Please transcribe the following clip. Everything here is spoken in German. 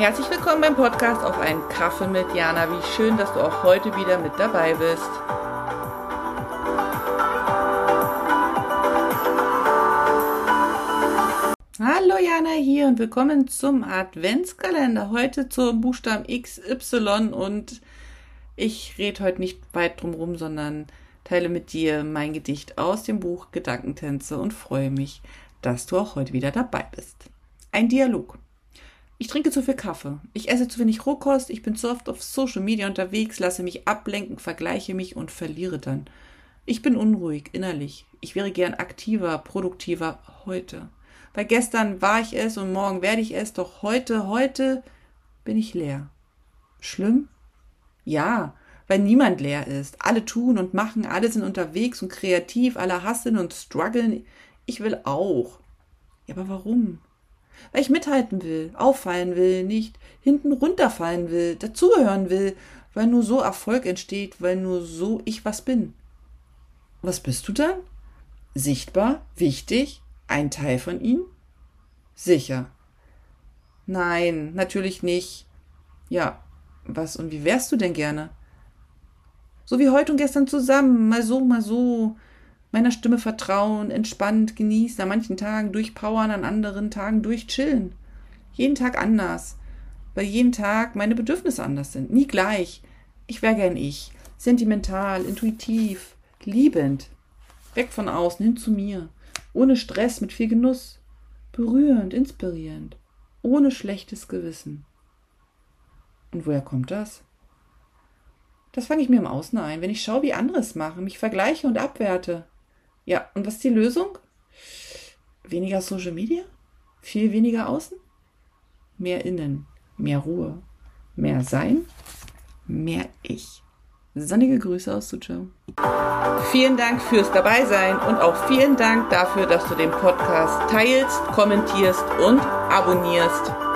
Herzlich willkommen beim Podcast auf einen Kaffee mit Jana. Wie schön, dass du auch heute wieder mit dabei bist. Hallo Jana hier und willkommen zum Adventskalender. Heute zum Buchstaben XY und ich rede heute nicht weit drum rum, sondern teile mit dir mein Gedicht aus dem Buch Gedankentänze und freue mich, dass du auch heute wieder dabei bist. Ein Dialog. Ich trinke zu viel Kaffee. Ich esse zu wenig Rohkost. Ich bin zu oft auf Social Media unterwegs, lasse mich ablenken, vergleiche mich und verliere dann. Ich bin unruhig innerlich. Ich wäre gern aktiver, produktiver heute. Weil gestern war ich es und morgen werde ich es, doch heute, heute bin ich leer. Schlimm? Ja, weil niemand leer ist. Alle tun und machen, alle sind unterwegs und kreativ, alle hasseln und strugglen. Ich will auch. Ja, aber warum? Weil ich mithalten will, auffallen will, nicht hinten runterfallen will, dazugehören will, weil nur so Erfolg entsteht, weil nur so ich was bin. Was bist du dann? Sichtbar, wichtig, ein Teil von ihm? Sicher. Nein, natürlich nicht. Ja, was und wie wärst du denn gerne? So wie heute und gestern zusammen, mal so, mal so, meiner Stimme vertrauen, entspannt genießen, an manchen Tagen durchpowern, an anderen Tagen durchchillen. Jeden Tag anders, weil jeden Tag meine Bedürfnisse anders sind, nie gleich. Ich wäre gern ich, sentimental, intuitiv, liebend, weg von außen, hin zu mir, ohne Stress, mit viel Genuss, berührend, inspirierend, ohne schlechtes Gewissen. Und woher kommt das? Das fange ich mir im Außen ein, wenn ich schaue, wie andere es machen, mich vergleiche und abwerte. Ja, und was ist die Lösung? Weniger Social Media? Viel weniger außen? Mehr innen, mehr Ruhe, mehr Sein, mehr Ich. Sonnige Grüße aus Suzhou. Vielen Dank fürs Dabeisein und auch vielen Dank dafür, dass du den Podcast teilst, kommentierst und abonnierst.